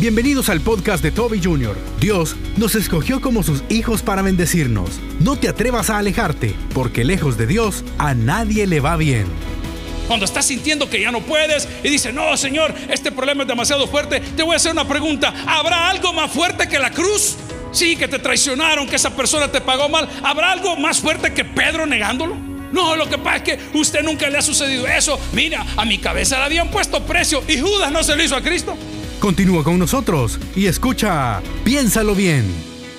Bienvenidos al podcast de Toby Jr. Dios nos escogió como sus hijos para bendecirnos. No te atrevas a alejarte, porque lejos de Dios a nadie le va bien. Cuando estás sintiendo que ya no puedes y dices, no, Señor, este problema es demasiado fuerte, te voy a hacer una pregunta. ¿Habrá algo más fuerte que la cruz? Sí, que te traicionaron, que esa persona te pagó mal. ¿Habrá algo más fuerte que Pedro negándolo? No, lo que pasa es que usted nunca le ha sucedido eso. Mira, a mi cabeza le habían puesto precio y Judas no se lo hizo a Cristo. Continúa con nosotros y escucha, piénsalo bien.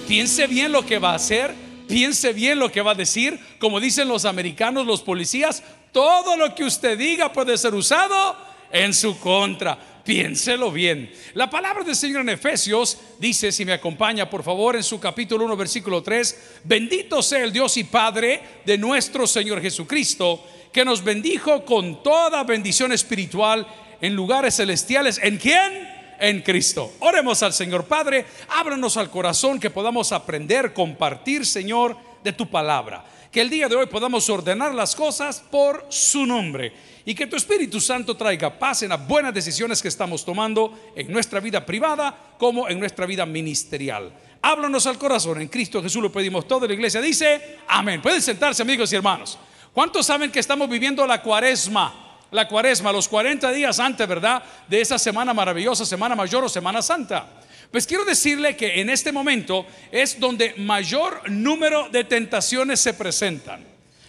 Piense bien lo que va a hacer, piense bien lo que va a decir. Como dicen los americanos, los policías, todo lo que usted diga puede ser usado en su contra. Piénselo bien. La palabra del Señor en Efesios dice, si me acompaña por favor, en su capítulo 1, versículo 3, bendito sea el Dios y Padre de nuestro Señor Jesucristo, que nos bendijo con toda bendición espiritual en lugares celestiales. ¿En quién? En Cristo. Oremos al Señor Padre, ábranos al corazón que podamos aprender, compartir, Señor, de tu palabra. Que el día de hoy podamos ordenar las cosas por su nombre y que tu Espíritu Santo traiga paz en las buenas decisiones que estamos tomando en nuestra vida privada como en nuestra vida ministerial. Háblanos al corazón, en Cristo Jesús lo pedimos todo. La iglesia dice, amén. Pueden sentarse amigos y hermanos. ¿Cuántos saben que estamos viviendo la cuaresma? La cuaresma, los 40 días antes, ¿verdad? De esa semana maravillosa, semana mayor o semana santa. Pues quiero decirle que en este momento es donde mayor número de tentaciones se presentan.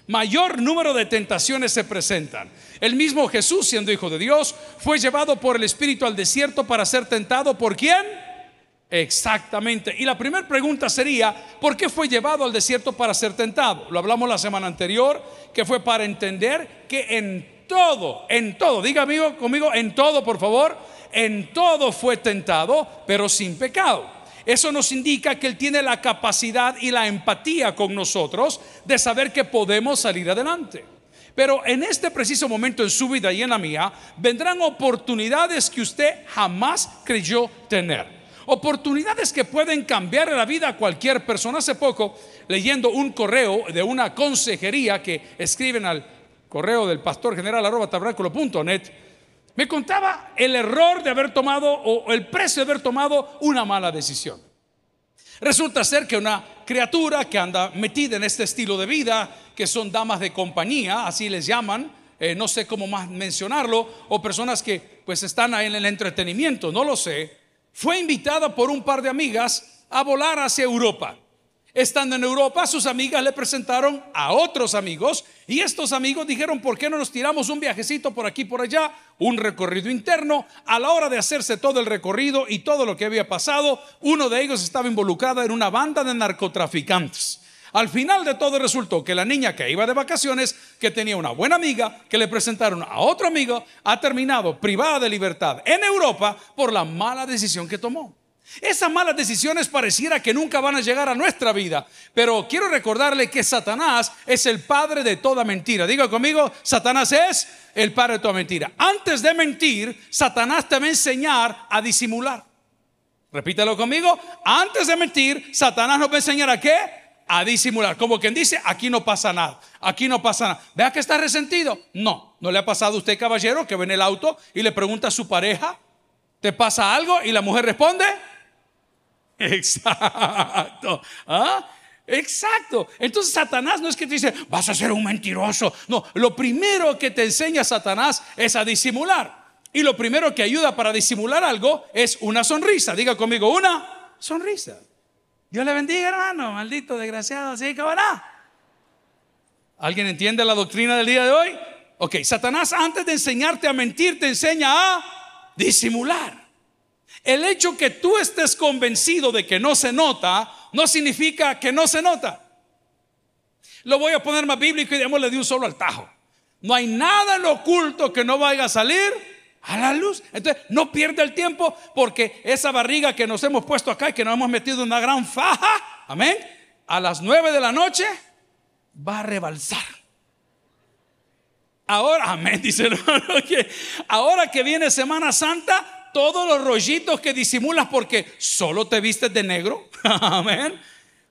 Mayor número de tentaciones se presentan. El mismo Jesús, siendo hijo de Dios, fue llevado por el Espíritu al desierto para ser tentado por quién? Exactamente. Y la primera pregunta sería, ¿por qué fue llevado al desierto para ser tentado? Lo hablamos la semana anterior, que fue para entender que en todo, en todo, diga amigo conmigo, en todo, por favor, en todo fue tentado, pero sin pecado. Eso nos indica que Él tiene la capacidad y la empatía con nosotros de saber que podemos salir adelante. Pero en este preciso momento en su vida y en la mía, vendrán oportunidades que usted jamás creyó tener. Oportunidades que pueden cambiar la vida a cualquier persona. Hace poco, leyendo un correo de una consejería que escriben al correo del pastor general arroba net me contaba el error de haber tomado o el precio de haber tomado una mala decisión. Resulta ser que una criatura que anda metida en este estilo de vida, que son damas de compañía, así les llaman, eh, no sé cómo más mencionarlo, o personas que pues están en el entretenimiento, no lo sé, fue invitada por un par de amigas a volar hacia Europa. Estando en Europa, sus amigas le presentaron a otros amigos y estos amigos dijeron, ¿por qué no nos tiramos un viajecito por aquí, por allá? Un recorrido interno. A la hora de hacerse todo el recorrido y todo lo que había pasado, uno de ellos estaba involucrado en una banda de narcotraficantes. Al final de todo resultó que la niña que iba de vacaciones, que tenía una buena amiga, que le presentaron a otro amigo, ha terminado privada de libertad en Europa por la mala decisión que tomó. Esas malas decisiones pareciera que nunca van a llegar a nuestra vida, pero quiero recordarle que Satanás es el padre de toda mentira. Diga conmigo, Satanás es el padre de toda mentira. Antes de mentir, Satanás te va a enseñar a disimular. Repítalo conmigo, antes de mentir, Satanás nos va a enseñar a qué? A disimular. Como quien dice, aquí no pasa nada, aquí no pasa nada. Vea que está resentido. No, no le ha pasado a usted, caballero, que ve en el auto y le pregunta a su pareja, ¿te pasa algo? Y la mujer responde, Exacto. ¿Ah? Exacto. Entonces Satanás no es que te dice, vas a ser un mentiroso. No, lo primero que te enseña Satanás es a disimular. Y lo primero que ayuda para disimular algo es una sonrisa. Diga conmigo, una sonrisa. Dios le bendiga, hermano. Maldito, desgraciado. ¿Sí? ¿Cómo ¿Alguien entiende la doctrina del día de hoy? Ok, Satanás antes de enseñarte a mentir te enseña a disimular. El hecho que tú estés convencido de que no se nota, no significa que no se nota. Lo voy a poner más bíblico y démosle de un solo al tajo. No hay nada en lo oculto que no vaya a salir a la luz. Entonces, no pierda el tiempo porque esa barriga que nos hemos puesto acá y que nos hemos metido en una gran faja, amén, a las nueve de la noche va a rebalsar. Ahora, amén, dice el hermano, ahora que viene Semana Santa, todos los rollitos que disimulas porque solo te vistes de negro. Amén.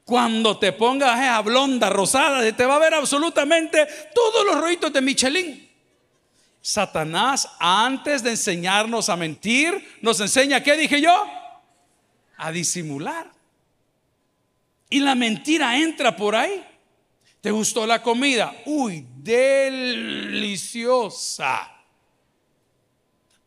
Cuando te pongas esa blonda rosada, te va a ver absolutamente todos los rollitos de Michelin. Satanás, antes de enseñarnos a mentir, nos enseña, ¿qué dije yo? a disimular. Y la mentira entra por ahí. ¿Te gustó la comida? Uy, deliciosa.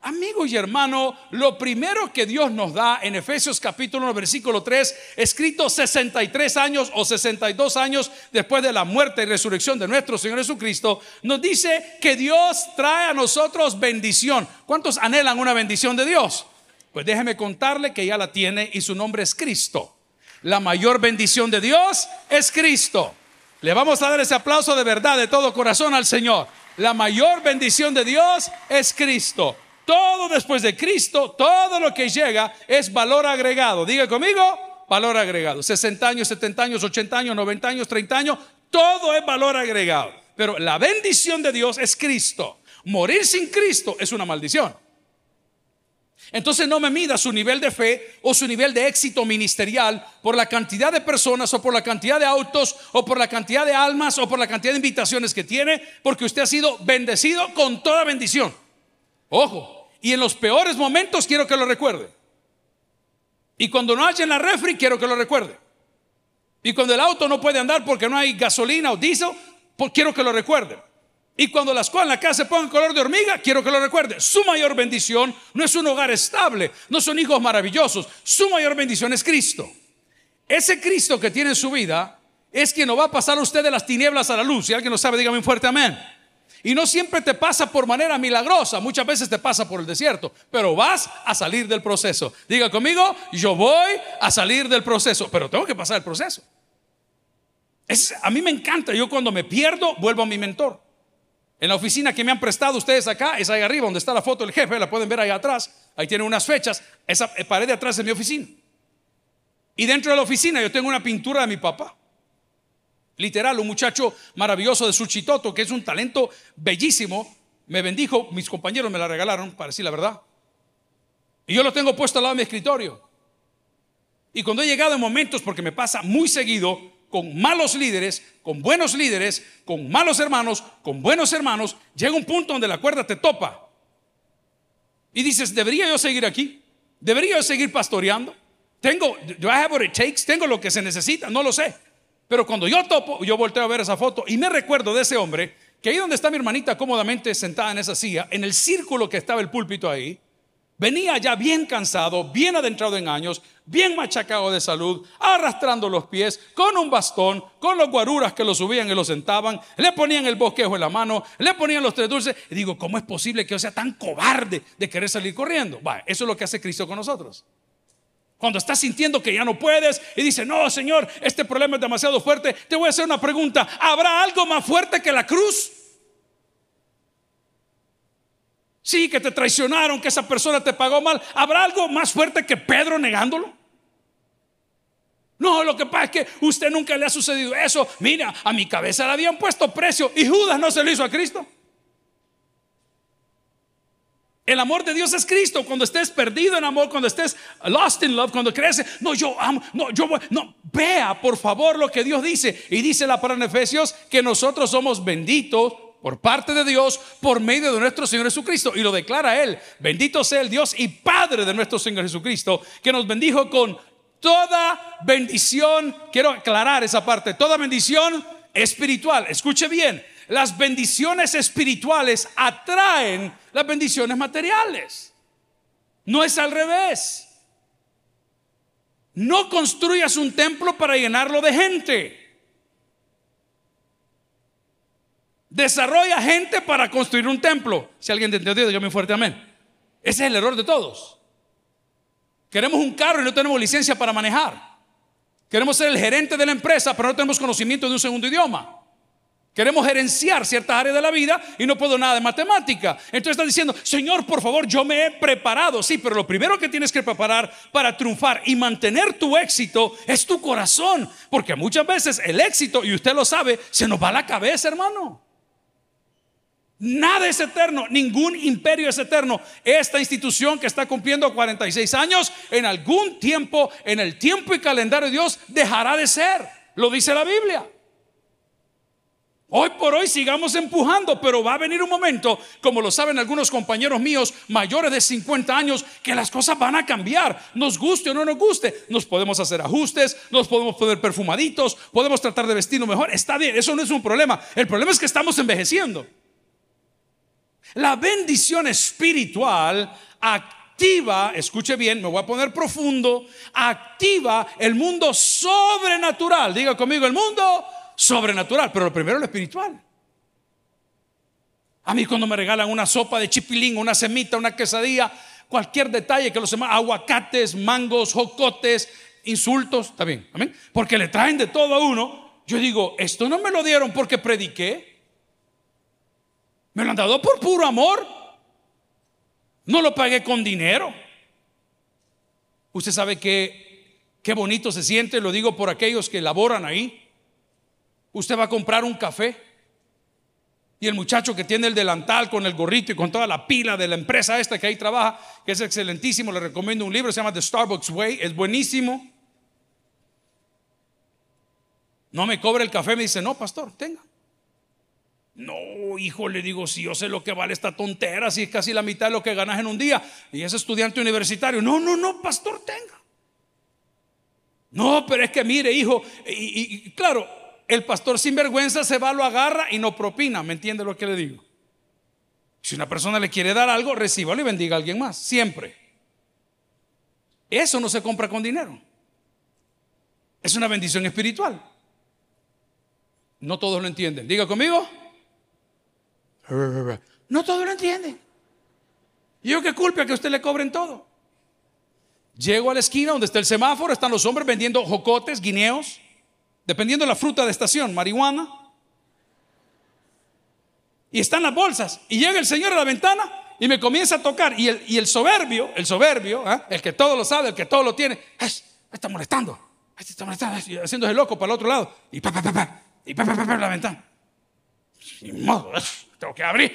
Amigo y hermano, lo primero que Dios nos da en Efesios capítulo 1, versículo 3, escrito 63 años o 62 años después de la muerte y resurrección de nuestro Señor Jesucristo, nos dice que Dios trae a nosotros bendición. ¿Cuántos anhelan una bendición de Dios? Pues déjeme contarle que ya la tiene y su nombre es Cristo. La mayor bendición de Dios es Cristo. Le vamos a dar ese aplauso de verdad, de todo corazón al Señor. La mayor bendición de Dios es Cristo. Todo después de Cristo, todo lo que llega es valor agregado. Diga conmigo, valor agregado. 60 años, 70 años, 80 años, 90 años, 30 años, todo es valor agregado. Pero la bendición de Dios es Cristo. Morir sin Cristo es una maldición. Entonces no me mida su nivel de fe o su nivel de éxito ministerial por la cantidad de personas o por la cantidad de autos o por la cantidad de almas o por la cantidad de invitaciones que tiene, porque usted ha sido bendecido con toda bendición. Ojo, y en los peores momentos quiero que lo recuerde. Y cuando no haya en la refri, quiero que lo recuerde. Y cuando el auto no puede andar porque no hay gasolina o diésel, pues quiero que lo recuerde. Y cuando las cosas en la casa se pongan color de hormiga, quiero que lo recuerde. Su mayor bendición no es un hogar estable, no son hijos maravillosos. Su mayor bendición es Cristo. Ese Cristo que tiene en su vida es quien no va a pasar a usted de las tinieblas a la luz. Si alguien lo sabe, dígame un fuerte amén. Y no siempre te pasa por manera milagrosa, muchas veces te pasa por el desierto, pero vas a salir del proceso. Diga conmigo, yo voy a salir del proceso, pero tengo que pasar el proceso. Es, a mí me encanta, yo cuando me pierdo vuelvo a mi mentor. En la oficina que me han prestado ustedes acá, es ahí arriba donde está la foto del jefe, la pueden ver ahí atrás, ahí tiene unas fechas, esa pared de atrás de mi oficina. Y dentro de la oficina yo tengo una pintura de mi papá. Literal, un muchacho maravilloso de Suchitoto, que es un talento bellísimo, me bendijo, mis compañeros me la regalaron, para decir la verdad. Y yo lo tengo puesto al lado de mi escritorio. Y cuando he llegado en momentos, porque me pasa muy seguido, con malos líderes, con buenos líderes, con malos hermanos, con buenos hermanos, llega un punto donde la cuerda te topa. Y dices, ¿debería yo seguir aquí? ¿Debería yo seguir pastoreando? Tengo, do I have what it takes? Tengo lo que se necesita, no lo sé. Pero cuando yo topo, yo volteo a ver esa foto y me recuerdo de ese hombre que ahí donde está mi hermanita cómodamente sentada en esa silla, en el círculo que estaba el púlpito ahí, venía ya bien cansado, bien adentrado en años, bien machacado de salud, arrastrando los pies, con un bastón, con los guaruras que lo subían y lo sentaban, le ponían el bosquejo en la mano, le ponían los tres dulces. Y digo, ¿cómo es posible que yo sea tan cobarde de querer salir corriendo? Va, eso es lo que hace Cristo con nosotros. Cuando estás sintiendo que ya no puedes y dices, no, Señor, este problema es demasiado fuerte, te voy a hacer una pregunta. ¿Habrá algo más fuerte que la cruz? Sí, que te traicionaron, que esa persona te pagó mal. ¿Habrá algo más fuerte que Pedro negándolo? No, lo que pasa es que usted nunca le ha sucedido eso. Mira, a mi cabeza le habían puesto precio y Judas no se lo hizo a Cristo. El amor de Dios es Cristo. Cuando estés perdido en amor, cuando estés lost in love, cuando crees, no, yo amo, no, yo voy, no, vea por favor lo que Dios dice. Y dice la palabra en Efesios que nosotros somos benditos por parte de Dios por medio de nuestro Señor Jesucristo. Y lo declara Él. Bendito sea el Dios y Padre de nuestro Señor Jesucristo, que nos bendijo con toda bendición. Quiero aclarar esa parte. Toda bendición espiritual. Escuche bien las bendiciones espirituales atraen las bendiciones materiales. No es al revés. No construyas un templo para llenarlo de gente. Desarrolla gente para construir un templo. Si alguien te entendió, dígame fuerte amén. Ese es el error de todos. Queremos un carro y no tenemos licencia para manejar. Queremos ser el gerente de la empresa, pero no tenemos conocimiento de un segundo idioma. Queremos gerenciar ciertas áreas de la vida y no puedo nada de matemática. Entonces está diciendo, Señor, por favor, yo me he preparado. Sí, pero lo primero que tienes que preparar para triunfar y mantener tu éxito es tu corazón. Porque muchas veces el éxito, y usted lo sabe, se nos va a la cabeza, hermano. Nada es eterno, ningún imperio es eterno. Esta institución que está cumpliendo 46 años, en algún tiempo, en el tiempo y calendario de Dios, dejará de ser. Lo dice la Biblia. Hoy por hoy sigamos empujando, pero va a venir un momento, como lo saben algunos compañeros míos mayores de 50 años, que las cosas van a cambiar. Nos guste o no nos guste, nos podemos hacer ajustes, nos podemos poner perfumaditos, podemos tratar de vestirnos mejor. Está bien, eso no es un problema. El problema es que estamos envejeciendo. La bendición espiritual activa, escuche bien, me voy a poner profundo, activa el mundo sobrenatural. Diga conmigo, el mundo sobrenatural, pero lo primero lo espiritual. A mí cuando me regalan una sopa de chipilín, una semita, una quesadilla, cualquier detalle que los demás, aguacates, mangos, jocotes, insultos, está bien, amén. Porque le traen de todo a uno. Yo digo, esto no me lo dieron porque prediqué. Me lo han dado por puro amor. No lo pagué con dinero. Usted sabe que qué bonito se siente, lo digo por aquellos que laboran ahí. Usted va a comprar un café y el muchacho que tiene el delantal con el gorrito y con toda la pila de la empresa esta que ahí trabaja, que es excelentísimo, le recomiendo un libro, se llama The Starbucks Way, es buenísimo. No me cobra el café, me dice, no, pastor, tenga. No, hijo, le digo, si yo sé lo que vale esta tontera, si es casi la mitad de lo que ganas en un día, y es estudiante universitario. No, no, no, pastor, tenga. No, pero es que mire, hijo, y, y claro, el pastor sinvergüenza se va, lo agarra y no propina. ¿Me entiende lo que le digo? Si una persona le quiere dar algo, recíbalo y bendiga a alguien más. Siempre. Eso no se compra con dinero. Es una bendición espiritual. No todos lo entienden. Diga conmigo. No todos lo entienden. ¿Y yo qué culpa que a usted le cobren todo? Llego a la esquina donde está el semáforo, están los hombres vendiendo jocotes, guineos, dependiendo de la fruta de estación, marihuana. Y están las bolsas. Y llega el Señor a la ventana y me comienza a tocar. Y el, soberbio, el soberbio, ¿eh? el que todo lo sabe, el que todo lo tiene, está molestando. Está molestando, haciéndose loco para el otro lado. Y pa, pa, pa, pa, y pa, pa, pa, pa la ventana. Sin modo, tengo que abrir.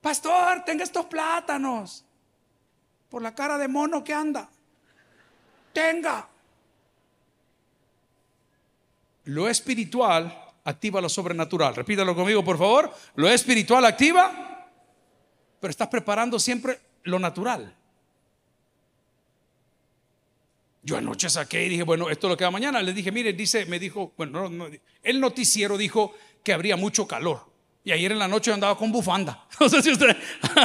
Pastor, tenga estos plátanos. Por la cara de mono que anda. Tenga. Lo espiritual activa lo sobrenatural. Repítalo conmigo, por favor. Lo espiritual activa, pero estás preparando siempre lo natural. Yo anoche saqué y dije, bueno, esto es lo que va mañana. Le dije, mire, dice, me dijo, bueno, el noticiero dijo que habría mucho calor. Y ayer en la noche andaba con bufanda. No sé si usted,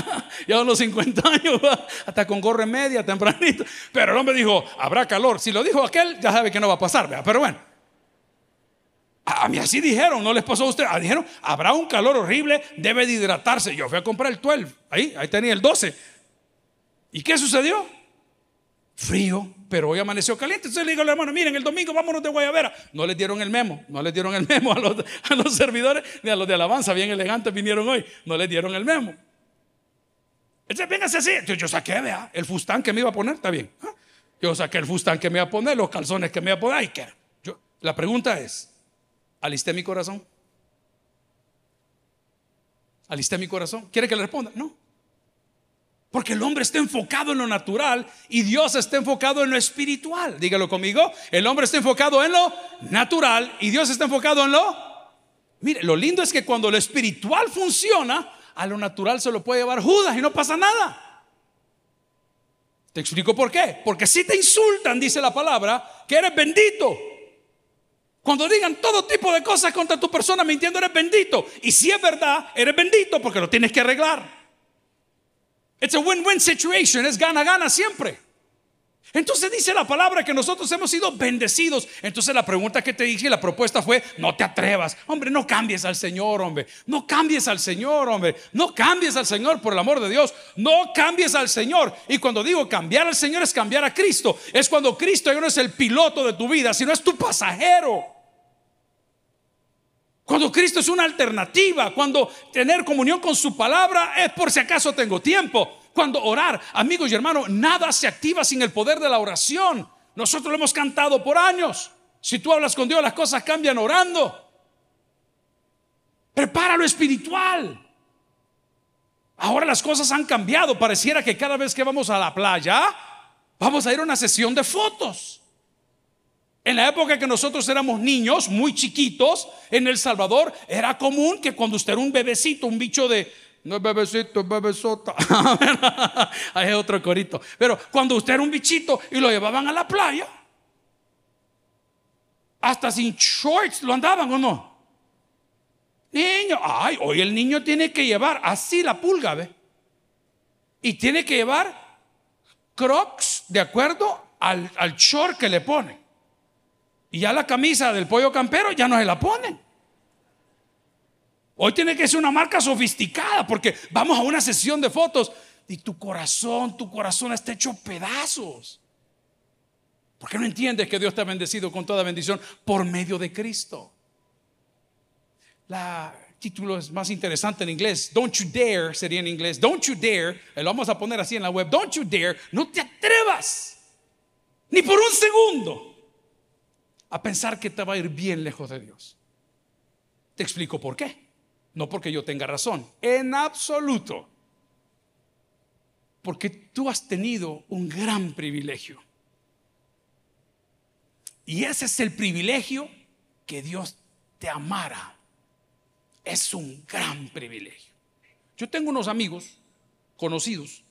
ya a los 50 años, hasta con gorre media, tempranito. Pero el hombre dijo, habrá calor. Si lo dijo aquel, ya sabe que no va a pasar. Pero bueno, a mí así dijeron, no les pasó a usted. Ah, dijeron, habrá un calor horrible, debe de hidratarse. Yo fui a comprar el 12, ahí, ahí tenía el 12. ¿Y qué sucedió? Frío, pero hoy amaneció caliente. Entonces le digo al hermano, miren, el domingo vámonos de Guayabera. No les dieron el memo, no les dieron el memo a los, a los servidores ni a los de alabanza, bien elegantes vinieron hoy. No les dieron el memo. Entonces, véngase así. Yo, yo saqué, vea, el fustán que me iba a poner, está bien. ¿ah? Yo saqué el fustán que me iba a poner, los calzones que me iba a poner. Yo, la pregunta es, ¿Alisté mi corazón? ¿Alisté mi corazón? ¿Quiere que le responda? No. Porque el hombre está enfocado en lo natural y Dios está enfocado en lo espiritual. Dígalo conmigo. El hombre está enfocado en lo natural y Dios está enfocado en lo... Mire, lo lindo es que cuando lo espiritual funciona, a lo natural se lo puede llevar Judas y no pasa nada. Te explico por qué. Porque si te insultan, dice la palabra, que eres bendito. Cuando digan todo tipo de cosas contra tu persona mintiendo, eres bendito. Y si es verdad, eres bendito porque lo tienes que arreglar. It's a win-win situation, es gana-gana siempre. Entonces dice la palabra que nosotros hemos sido bendecidos. Entonces la pregunta que te dije, la propuesta fue, no te atrevas. Hombre, no cambies al Señor, hombre. No cambies al Señor, hombre. No cambies al Señor, por el amor de Dios. No cambies al Señor. Y cuando digo cambiar al Señor es cambiar a Cristo. Es cuando Cristo ya no es el piloto de tu vida, sino es tu pasajero. Cuando Cristo es una alternativa, cuando tener comunión con su palabra es por si acaso tengo tiempo. Cuando orar, amigos y hermanos, nada se activa sin el poder de la oración. Nosotros lo hemos cantado por años. Si tú hablas con Dios, las cosas cambian orando. Prepara lo espiritual. Ahora las cosas han cambiado. Pareciera que cada vez que vamos a la playa, vamos a ir a una sesión de fotos. En la época que nosotros éramos niños, muy chiquitos, en El Salvador, era común que cuando usted era un bebecito, un bicho de, no es bebecito, es bebesota. Ahí es otro corito. Pero cuando usted era un bichito y lo llevaban a la playa, hasta sin shorts lo andaban o no. Niño, ay, hoy el niño tiene que llevar así la pulga, ¿ve? Y tiene que llevar crocs de acuerdo al, al short que le pone. Y ya la camisa del pollo campero ya no se la ponen. Hoy tiene que ser una marca sofisticada porque vamos a una sesión de fotos y tu corazón, tu corazón está hecho pedazos. ¿Por qué no entiendes que Dios te ha bendecido con toda bendición por medio de Cristo? La título es más interesante en inglés. Don't you dare sería en inglés. Don't you dare. Lo vamos a poner así en la web. Don't you dare. No te atrevas. Ni por un segundo a pensar que te va a ir bien lejos de Dios. Te explico por qué. No porque yo tenga razón, en absoluto. Porque tú has tenido un gran privilegio. Y ese es el privilegio que Dios te amara. Es un gran privilegio. Yo tengo unos amigos conocidos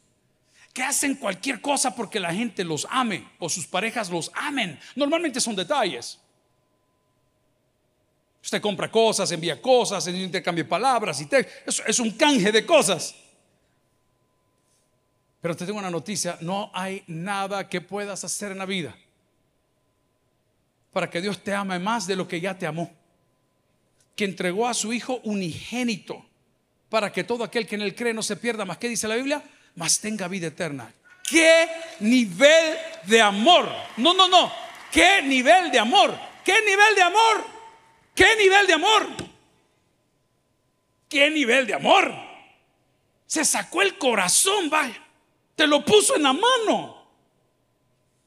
que hacen cualquier cosa porque la gente los ame o sus parejas los amen. Normalmente son detalles. Usted compra cosas, envía cosas, intercambia palabras y es, es un canje de cosas. Pero te tengo una noticia, no hay nada que puedas hacer en la vida para que Dios te ame más de lo que ya te amó. Que entregó a su Hijo unigénito para que todo aquel que en él cree no se pierda más. ¿Qué dice la Biblia? Mas tenga vida eterna. ¿Qué nivel de amor? No, no, no. ¿Qué nivel de amor? ¿Qué nivel de amor? ¿Qué nivel de amor? ¿Qué nivel de amor? Se sacó el corazón, vaya. Te lo puso en la mano.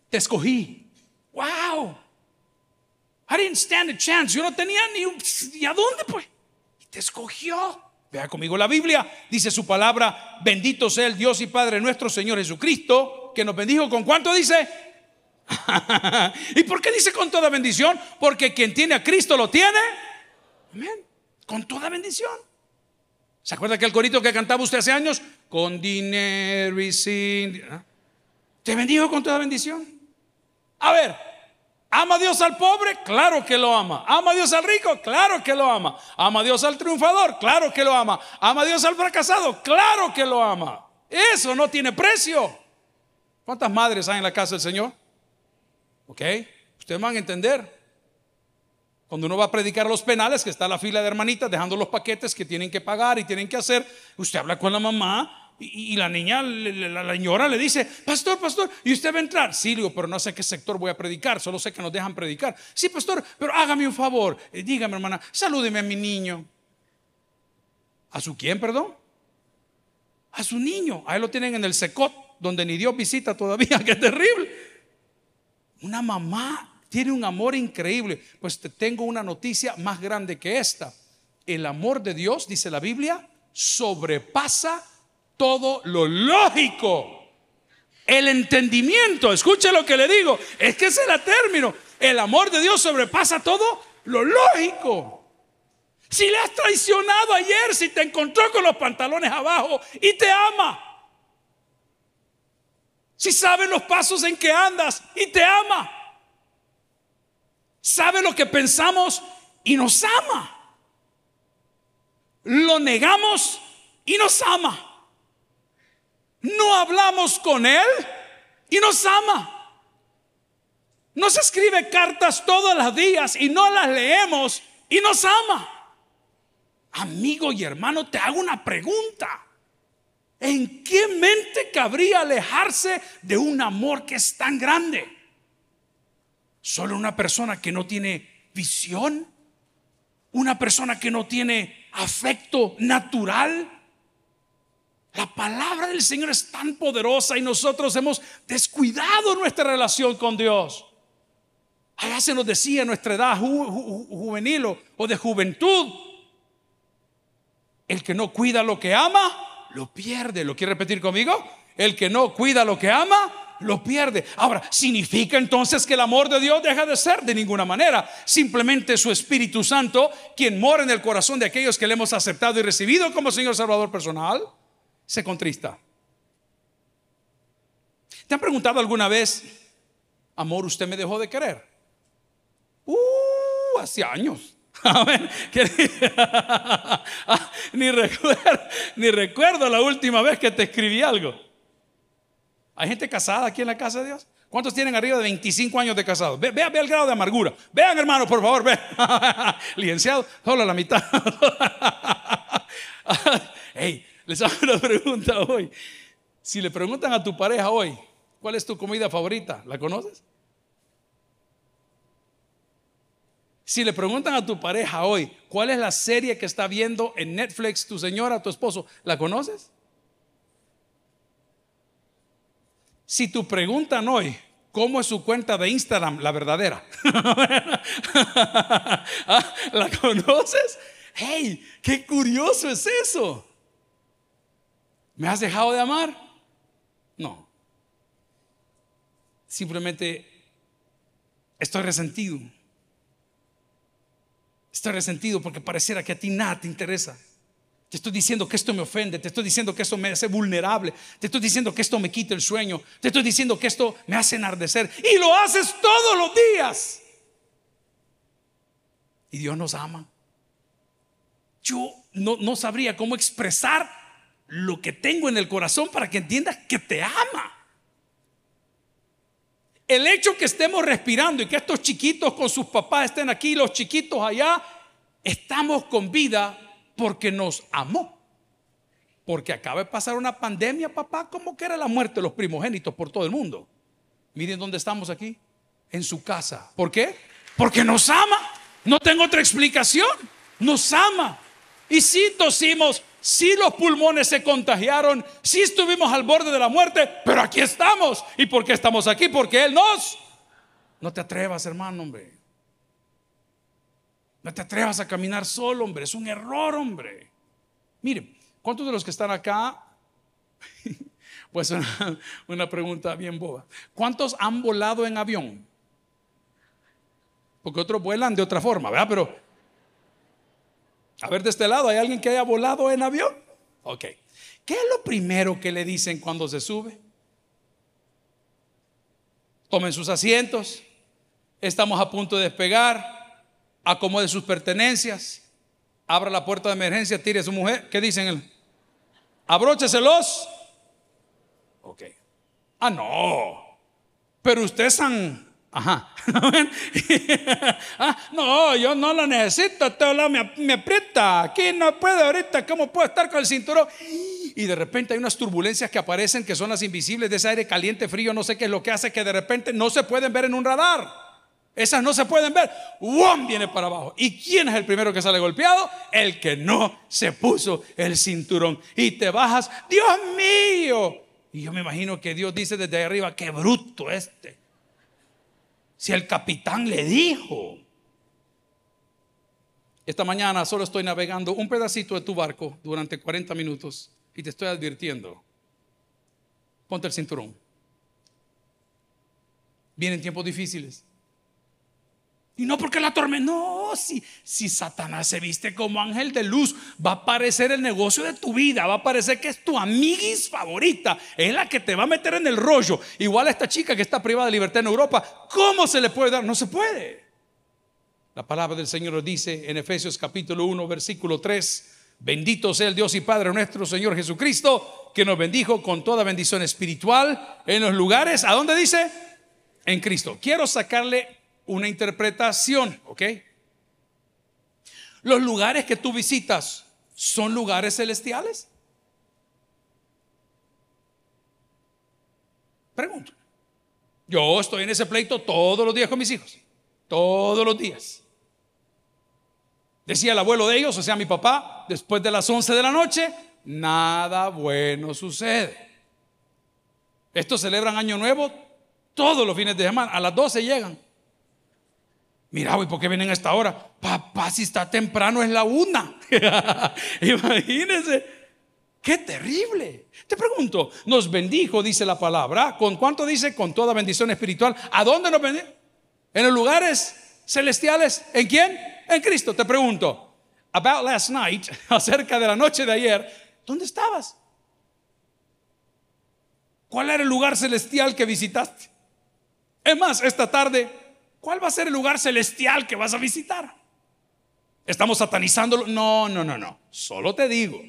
Te escogí. Wow. I didn't stand a chance. Yo no tenía ni un... ¿Y a dónde pues? Y te escogió. Vea conmigo la Biblia, dice su palabra, bendito sea el Dios y Padre nuestro Señor Jesucristo, que nos bendijo con cuánto dice. ¿Y por qué dice con toda bendición? Porque quien tiene a Cristo lo tiene. Amén. Con toda bendición. ¿Se acuerda aquel corito que cantaba usted hace años? Con dinero y sin. ¿Ah? Te bendijo con toda bendición. A ver, ¿Ama a Dios al pobre? Claro que lo ama. ¿Ama a Dios al rico? Claro que lo ama. ¿Ama a Dios al triunfador? Claro que lo ama. ¿Ama a Dios al fracasado? Claro que lo ama. Eso no tiene precio. ¿Cuántas madres hay en la casa del Señor? ¿Ok? Ustedes van a entender. Cuando uno va a predicar a los penales, que está la fila de hermanitas dejando los paquetes que tienen que pagar y tienen que hacer, usted habla con la mamá y, la niña, la, señora le dice, pastor, pastor, ¿y usted va a entrar? Sí, digo, pero no sé qué sector voy a predicar, solo sé que nos dejan predicar. Sí, pastor, pero hágame un favor, eh, dígame hermana, salúdeme a mi niño. ¿A su quién, perdón? A su niño. Ahí lo tienen en el secot, donde ni Dios visita todavía, qué terrible. Una mamá tiene un amor increíble. Pues te tengo una noticia más grande que esta. El amor de Dios, dice la Biblia, sobrepasa todo lo lógico. El entendimiento, escuche lo que le digo, es que ese es el término. El amor de Dios sobrepasa todo lo lógico. Si le has traicionado ayer, si te encontró con los pantalones abajo y te ama. Si sabe los pasos en que andas y te ama. Sabe lo que pensamos y nos ama. Lo negamos y nos ama no hablamos con Él y nos ama. Nos escribe cartas todos los días y no las leemos y nos ama. Amigo y hermano, te hago una pregunta. ¿En qué mente cabría alejarse de un amor que es tan grande? Solo una persona que no tiene visión, una persona que no tiene afecto natural, la palabra del Señor es tan poderosa y nosotros hemos descuidado nuestra relación con Dios. Allá se nos decía nuestra edad juvenil o, de juventud, el que no cuida lo que ama, lo pierde. ¿Lo quiere repetir conmigo? El que no cuida lo que ama, lo pierde. Ahora, ¿significa entonces que el amor de Dios deja de ser? De ninguna manera. Simplemente su Espíritu Santo, quien mora en el corazón de aquellos que le hemos aceptado y recibido como Señor Salvador personal, se contrista. ¿Te han preguntado alguna vez, amor, usted me dejó de querer? Uh, hace años. ni, recuerdo, ni recuerdo la última vez que te escribí algo. ¿Hay gente casada aquí en la casa de Dios? ¿Cuántos tienen arriba de 25 años de casados? Ve, vea, el grado de amargura. Vean, hermano, por favor, vean. Licenciado, solo la mitad. hey, les hago una pregunta hoy. Si le preguntan a tu pareja hoy, ¿cuál es tu comida favorita? ¿La conoces? Si le preguntan a tu pareja hoy, ¿cuál es la serie que está viendo en Netflix tu señora, tu esposo? ¿La conoces? Si tu preguntan hoy, ¿cómo es su cuenta de Instagram, la verdadera? ¿Ah? ¿La conoces? ¡Hey! ¡Qué curioso es eso! ¿Me has dejado de amar? No. Simplemente estoy resentido Estoy resentido porque pareciera que a ti nada te interesa. Te estoy diciendo que esto me ofende, te estoy diciendo que esto me hace vulnerable, te estoy diciendo que esto me quita el sueño, te estoy diciendo que esto me hace enardecer. Y lo haces todos los días. Y Dios nos ama. Yo no, no sabría cómo expresar lo que tengo en el corazón para que entiendas que te ama. El hecho que estemos respirando y que estos chiquitos con sus papás estén aquí, los chiquitos allá, estamos con vida porque nos amó. Porque acaba de pasar una pandemia, papá, como que era la muerte de los primogénitos por todo el mundo. Miren dónde estamos aquí, en su casa. ¿Por qué? Porque nos ama. No tengo otra explicación. Nos ama. Y si tosimos, si los pulmones se contagiaron, si estuvimos al borde de la muerte, pero aquí estamos. ¿Y por qué estamos aquí? Porque Él nos... No te atrevas, hermano, hombre. No te atrevas a caminar solo, hombre. Es un error, hombre. Mire, ¿cuántos de los que están acá? pues una, una pregunta bien boba. ¿Cuántos han volado en avión? Porque otros vuelan de otra forma, ¿verdad? Pero a ver, de este lado, ¿hay alguien que haya volado en avión? Ok. ¿Qué es lo primero que le dicen cuando se sube? Tomen sus asientos. Estamos a punto de despegar. Acomode sus pertenencias. Abra la puerta de emergencia, tire a su mujer. ¿Qué dicen? Abrócheselos. Ok. Ah, no. Pero ustedes San Ajá. ah, no, yo no lo necesito. Este me, me aprieta. Aquí no puedo ahorita. ¿Cómo puedo estar con el cinturón? Y de repente hay unas turbulencias que aparecen que son las invisibles de ese aire caliente, frío, no sé qué es lo que hace que de repente no se pueden ver en un radar. Esas no se pueden ver. ¡Wum! Viene para abajo. ¿Y quién es el primero que sale golpeado? El que no se puso el cinturón. Y te bajas, Dios mío. Y yo me imagino que Dios dice desde arriba, qué bruto este. Si el capitán le dijo. Esta mañana solo estoy navegando un pedacito de tu barco durante 40 minutos y te estoy advirtiendo. Ponte el cinturón. Vienen tiempos difíciles. Y no porque la tormenta, no, si, si Satanás se viste como ángel de luz, va a aparecer el negocio de tu vida, va a aparecer que es tu amiguis favorita, es la que te va a meter en el rollo. Igual a esta chica que está privada de libertad en Europa, ¿cómo se le puede dar? No se puede. La palabra del Señor nos dice en Efesios capítulo 1, versículo 3, bendito sea el Dios y Padre nuestro Señor Jesucristo, que nos bendijo con toda bendición espiritual en los lugares, ¿a dónde dice? En Cristo. Quiero sacarle una interpretación, ¿ok? Los lugares que tú visitas son lugares celestiales. Pregunto. Yo estoy en ese pleito todos los días con mis hijos. Todos los días. Decía el abuelo de ellos, o sea, mi papá, después de las 11 de la noche, nada bueno sucede. Estos celebran Año Nuevo todos los fines de semana. A las 12 llegan. Mira, güey, ¿por qué vienen a esta hora? Papá, si está temprano es la una. Imagínense. Qué terrible. Te pregunto, nos bendijo, dice la palabra. ¿Con cuánto dice? Con toda bendición espiritual. ¿A dónde nos bendijo? En los lugares celestiales. ¿En quién? En Cristo. Te pregunto, about last night, acerca de la noche de ayer, ¿dónde estabas? ¿Cuál era el lugar celestial que visitaste? Es más, esta tarde, ¿cuál va a ser el lugar celestial que vas a visitar? ¿Estamos satanizándolo? No, no, no, no. Solo te digo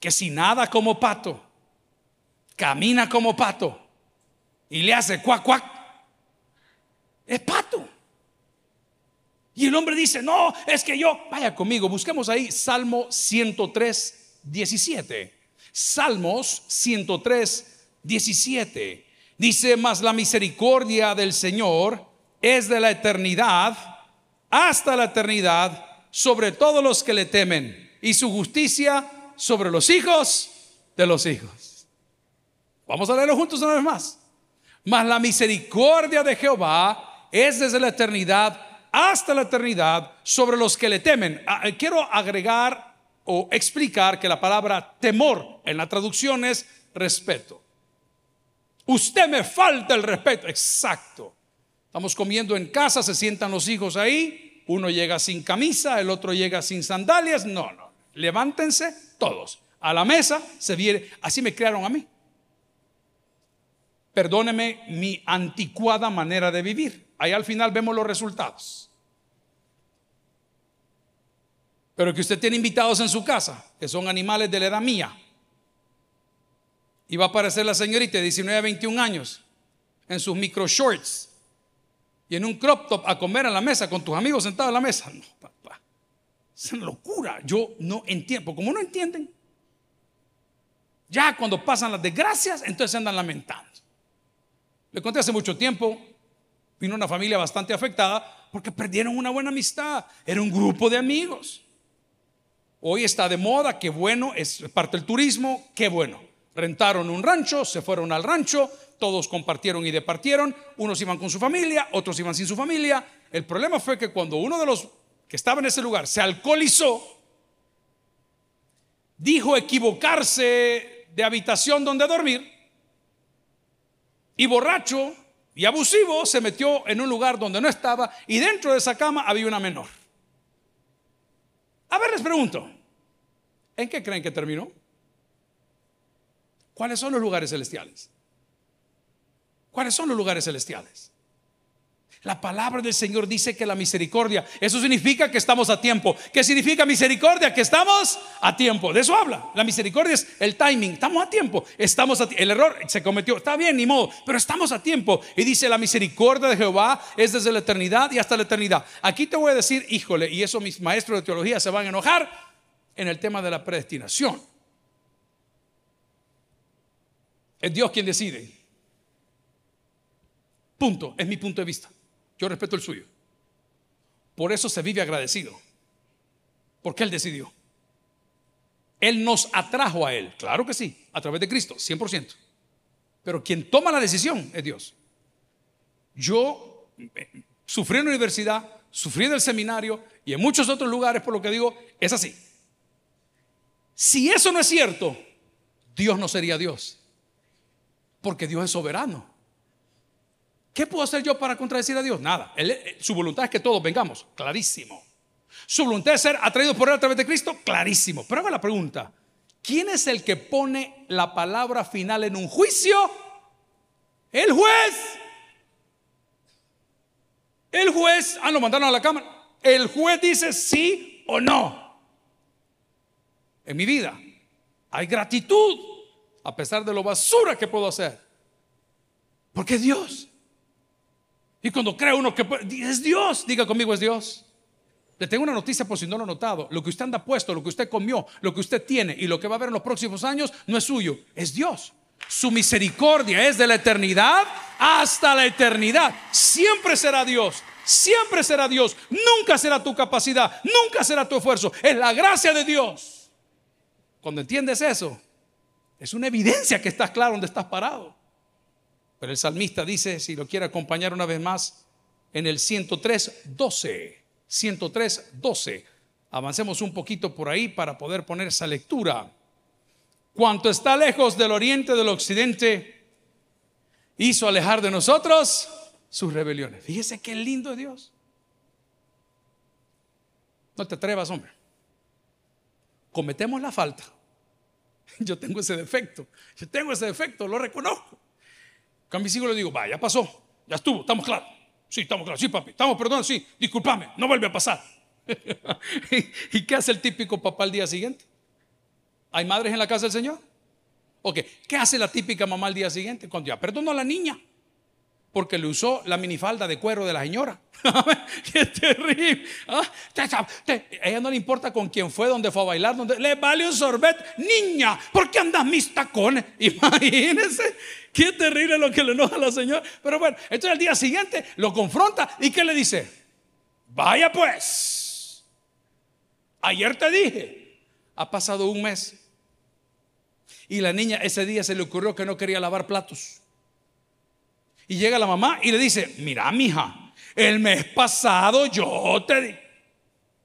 que si nada como pato, camina como pato y le hace cuac, cuac, es pato. Y el hombre dice, no, es que yo, vaya conmigo, busquemos ahí Salmo 103, 17. Salmos 103, 17. Dice, mas la misericordia del Señor es de la eternidad hasta la eternidad sobre todos los que le temen y su justicia sobre los hijos de los hijos. Vamos a leerlo juntos una vez más. Mas la misericordia de Jehová es desde la eternidad hasta la eternidad sobre los que le temen. Ah, eh, quiero agregar o explicar que la palabra temor en la traducción es respeto. Usted me falta el respeto. Exacto. Estamos comiendo en casa, se sientan los hijos ahí, uno llega sin camisa, el otro llega sin sandalias. No, no. Levántense todos. A la mesa se viene. Así me crearon a mí. Perdóneme mi anticuada manera de vivir. Ahí al final vemos los resultados. Pero que usted tiene invitados en su casa, que son animales de la edad mía. Y va a aparecer la señorita de 19 a 21 años en sus micro shorts y en un crop top a comer a la mesa con tus amigos sentados a la mesa. No, es una locura. Yo no entiendo. Como no entienden, ya cuando pasan las desgracias, entonces se andan lamentando. Le conté hace mucho tiempo, vino una familia bastante afectada porque perdieron una buena amistad. Era un grupo de amigos. Hoy está de moda, qué bueno, es parte del turismo, qué bueno. Rentaron un rancho, se fueron al rancho, todos compartieron y departieron, unos iban con su familia, otros iban sin su familia. El problema fue que cuando uno de los que estaba en ese lugar se alcoholizó, dijo equivocarse de habitación donde dormir y borracho y abusivo se metió en un lugar donde no estaba y dentro de esa cama había una menor. A ver, les pregunto, ¿en qué creen que terminó? ¿Cuáles son los lugares celestiales? ¿Cuáles son los lugares celestiales? La palabra del Señor dice que la misericordia, eso significa que estamos a tiempo. ¿Qué significa misericordia? Que estamos a tiempo. De eso habla. La misericordia es el timing. Estamos a tiempo. Estamos a El error se cometió. Está bien, ni modo. Pero estamos a tiempo. Y dice la misericordia de Jehová es desde la eternidad y hasta la eternidad. Aquí te voy a decir, híjole, y eso mis maestros de teología se van a enojar en el tema de la predestinación. Es Dios quien decide. Punto. Es mi punto de vista. Yo respeto el suyo. Por eso se vive agradecido. Porque Él decidió. Él nos atrajo a Él. Claro que sí, a través de Cristo, 100%. Pero quien toma la decisión es Dios. Yo eh, sufrí en la universidad, sufrí en el seminario y en muchos otros lugares, por lo que digo, es así. Si eso no es cierto, Dios no sería Dios. Porque Dios es soberano. ¿Qué puedo hacer yo para contradecir a Dios? Nada. Eh, su voluntad es que todos vengamos. Clarísimo. Su voluntad es ser atraídos por Él a través de Cristo. Clarísimo. Pero hago la pregunta. ¿Quién es el que pone la palabra final en un juicio? El juez. El juez, ah, lo mandaron a la cámara. El juez dice sí o no. En mi vida hay gratitud a pesar de lo basura que puedo hacer. Porque es Dios. Y cuando cree uno que es Dios, diga conmigo es Dios. Le tengo una noticia por si no lo ha notado. Lo que usted anda puesto, lo que usted comió, lo que usted tiene y lo que va a ver en los próximos años no es suyo, es Dios. Su misericordia es de la eternidad hasta la eternidad. Siempre será Dios. Siempre será Dios. Nunca será tu capacidad. Nunca será tu esfuerzo. Es la gracia de Dios. Cuando entiendes eso, es una evidencia que estás claro donde estás parado. Pero el salmista dice, si lo quiere acompañar una vez más, en el 103, 12. 103, 12. Avancemos un poquito por ahí para poder poner esa lectura. Cuanto está lejos del oriente del occidente, hizo alejar de nosotros sus rebeliones. Fíjese qué lindo es Dios. No te atrevas, hombre. Cometemos la falta. Yo tengo ese defecto. Yo tengo ese defecto, lo reconozco. Con mis hijos le digo, va, ya pasó, ya estuvo, estamos claros. Sí, estamos claros, sí, papi, estamos perdón, sí, discúlpame, no vuelve a pasar. ¿Y qué hace el típico papá al día siguiente? ¿Hay madres en la casa del Señor? Ok, ¿qué hace la típica mamá al día siguiente? Cuando ya perdonó a la niña, porque le usó la minifalda de cuero de la señora. ¡Qué terrible! ¿Ah? ella no le importa con quién fue, dónde fue a bailar, dónde le vale un sorbet. Niña, ¿por qué andas mis tacones? Imagínense, qué terrible lo que le enoja a la señora. Pero bueno, entonces al día siguiente lo confronta y ¿qué le dice? Vaya pues, ayer te dije, ha pasado un mes. Y la niña ese día se le ocurrió que no quería lavar platos. Y llega la mamá y le dice, mira, mija, el mes pasado yo te.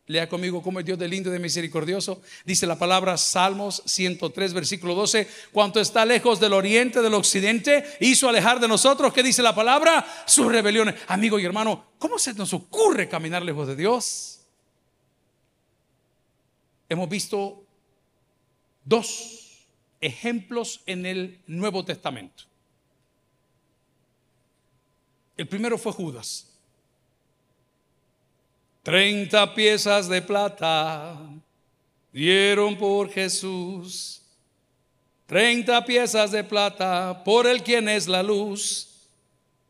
Lea conmigo cómo es Dios de lindo y de misericordioso. Dice la palabra Salmos 103, versículo 12. Cuanto está lejos del oriente, del occidente, hizo alejar de nosotros, ¿qué dice la palabra? Sus rebeliones. Amigo y hermano, ¿cómo se nos ocurre caminar lejos de Dios? Hemos visto dos ejemplos en el Nuevo Testamento. El primero fue Judas. Treinta piezas de plata dieron por Jesús. Treinta piezas de plata por el quien es la luz.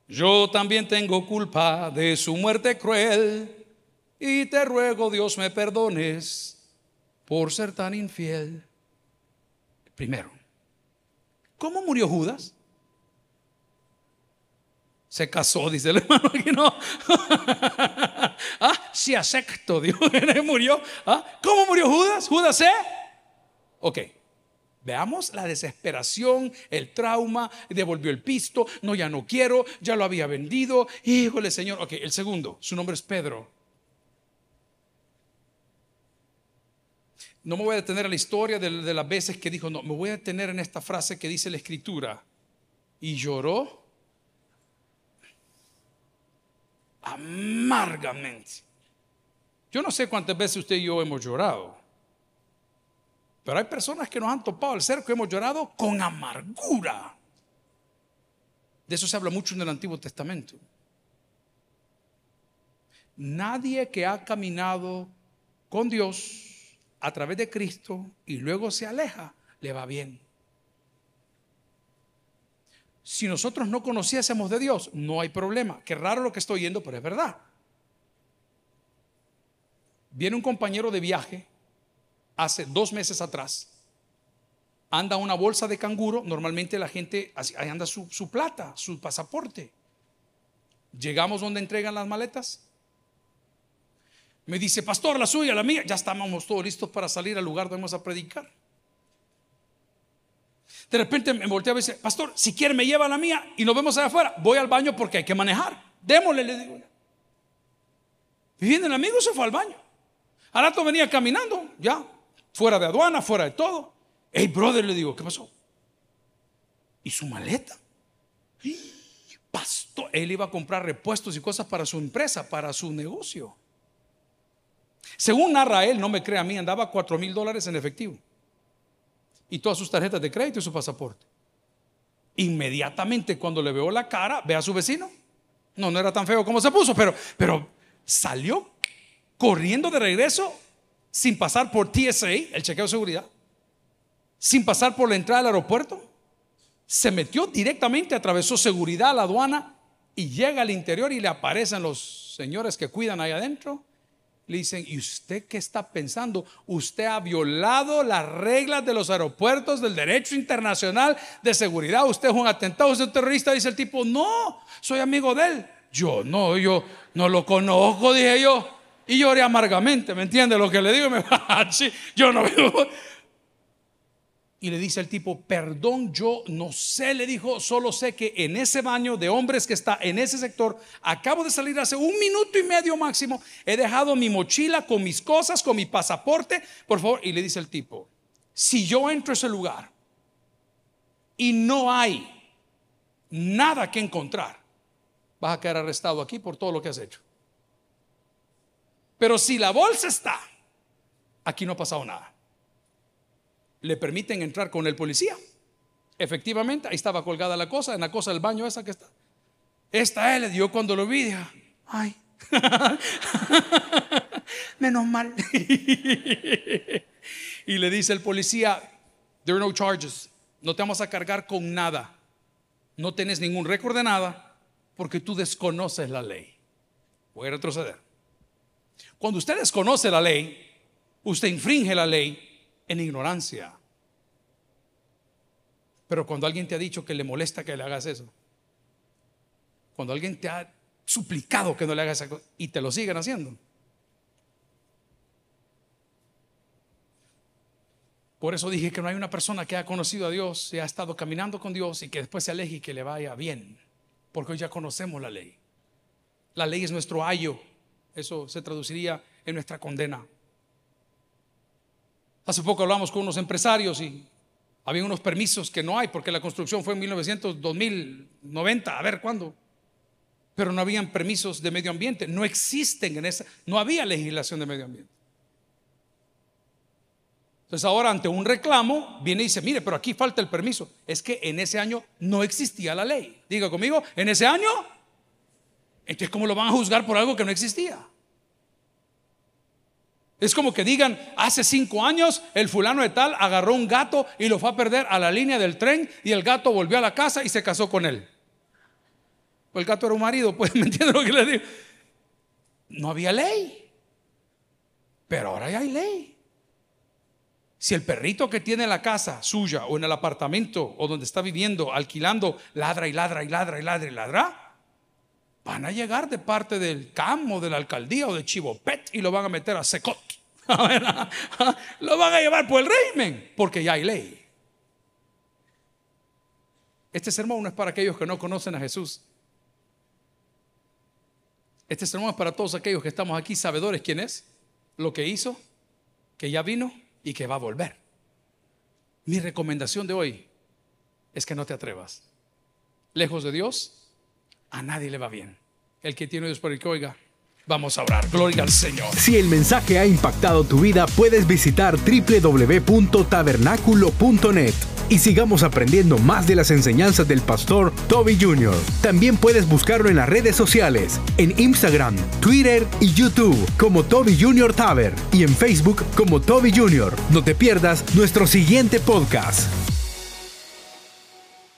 Yo también tengo culpa de su muerte cruel y te ruego Dios me perdones por ser tan infiel. Primero, ¿cómo murió Judas? Se casó, dice el hermano aquí no. ah, sí acepto, Dios murió. ¿Ah? ¿Cómo murió Judas? Judas se. Ok. Veamos la desesperación, el trauma, devolvió el pisto, no, ya no quiero, ya lo había vendido, híjole Señor. Ok, el segundo, su nombre es Pedro. No me voy a detener a la historia de, de las veces que dijo, no, me voy a detener en esta frase que dice la escritura. Y lloró amargamente. Yo no sé cuántas veces usted y yo hemos llorado, pero hay personas que nos han topado al cerco y hemos llorado con amargura. De eso se habla mucho en el Antiguo Testamento. Nadie que ha caminado con Dios a través de Cristo y luego se aleja, le va bien. Si nosotros no conociésemos de Dios, no hay problema. Qué raro lo que estoy oyendo, pero es verdad. Viene un compañero de viaje hace dos meses atrás. Anda una bolsa de canguro. Normalmente la gente ahí anda su, su plata, su pasaporte. Llegamos donde entregan las maletas. Me dice, pastor, la suya, la mía. Ya estábamos todos listos para salir al lugar donde vamos a predicar. De repente me voltea a dice, pastor, si quiere me lleva la mía y nos vemos allá afuera. Voy al baño porque hay que manejar. Démosle, le digo. Y viene el amigo, se fue al baño. Al rato venía caminando, ya, fuera de aduana, fuera de todo. Hey, brother, le digo, ¿qué pasó? ¿Y su maleta? Pastor, él iba a comprar repuestos y cosas para su empresa, para su negocio. Según narra él, no me crea a mí, andaba cuatro mil dólares en efectivo y todas sus tarjetas de crédito y su pasaporte. Inmediatamente cuando le veo la cara, ve a su vecino. No, no era tan feo como se puso, pero, pero salió corriendo de regreso sin pasar por TSA, el chequeo de seguridad, sin pasar por la entrada del aeropuerto. Se metió directamente, atravesó seguridad, la aduana y llega al interior y le aparecen los señores que cuidan ahí adentro le dicen, ¿y usted qué está pensando? Usted ha violado las reglas de los aeropuertos del derecho internacional de seguridad. Usted es un atentado, usted es un terrorista. Dice el tipo, no, soy amigo de él. Yo no, yo no lo conozco, dije yo. Y lloré amargamente, ¿me entiende lo que le digo? Me, yo no veo. Y le dice al tipo, perdón, yo no sé, le dijo, solo sé que en ese baño de hombres que está en ese sector, acabo de salir hace un minuto y medio máximo, he dejado mi mochila con mis cosas, con mi pasaporte, por favor. Y le dice el tipo, si yo entro a ese lugar y no hay nada que encontrar, vas a quedar arrestado aquí por todo lo que has hecho. Pero si la bolsa está, aquí no ha pasado nada le permiten entrar con el policía. Efectivamente, ahí estaba colgada la cosa, en la cosa del baño esa que está. Esta él, yo cuando lo vi, dije, ay, menos mal. y le dice el policía, there are no charges, no te vamos a cargar con nada, no tienes ningún récord de nada, porque tú desconoces la ley. Voy a retroceder. Cuando usted desconoce la ley, usted infringe la ley en ignorancia. Pero cuando alguien te ha dicho que le molesta que le hagas eso, cuando alguien te ha suplicado que no le hagas eso y te lo siguen haciendo. Por eso dije que no hay una persona que ha conocido a Dios y ha estado caminando con Dios y que después se aleje y que le vaya bien. Porque hoy ya conocemos la ley. La ley es nuestro ayo. Eso se traduciría en nuestra condena. Hace poco hablamos con unos empresarios y había unos permisos que no hay porque la construcción fue en 1900, 2090, a ver cuándo. Pero no habían permisos de medio ambiente, no existen en esa, no había legislación de medio ambiente. Entonces ahora ante un reclamo viene y dice, mire, pero aquí falta el permiso. Es que en ese año no existía la ley. Diga conmigo, en ese año. Entonces, ¿cómo lo van a juzgar por algo que no existía? Es como que digan, hace cinco años el fulano de tal agarró un gato y lo fue a perder a la línea del tren y el gato volvió a la casa y se casó con él. Pues el gato era un marido, pues me entienden lo que le digo. No había ley, pero ahora ya hay ley. Si el perrito que tiene en la casa suya o en el apartamento o donde está viviendo, alquilando, ladra y ladra y ladra y ladra y ladra, van a llegar de parte del CAM o de la alcaldía o de Chivopet y lo van a meter a Secot. lo van a llevar por el régimen porque ya hay ley. Este sermón no es para aquellos que no conocen a Jesús. Este sermón es para todos aquellos que estamos aquí sabedores quién es, lo que hizo, que ya vino y que va a volver. Mi recomendación de hoy es que no te atrevas. Lejos de Dios, a nadie le va bien. El que tiene Dios por el que oiga, vamos a orar. Gloria al Señor. Si el mensaje ha impactado tu vida, puedes visitar www.tabernaculo.net y sigamos aprendiendo más de las enseñanzas del pastor Toby Jr. También puedes buscarlo en las redes sociales, en Instagram, Twitter y YouTube como Toby Jr. Taber y en Facebook como Toby Jr. No te pierdas nuestro siguiente podcast.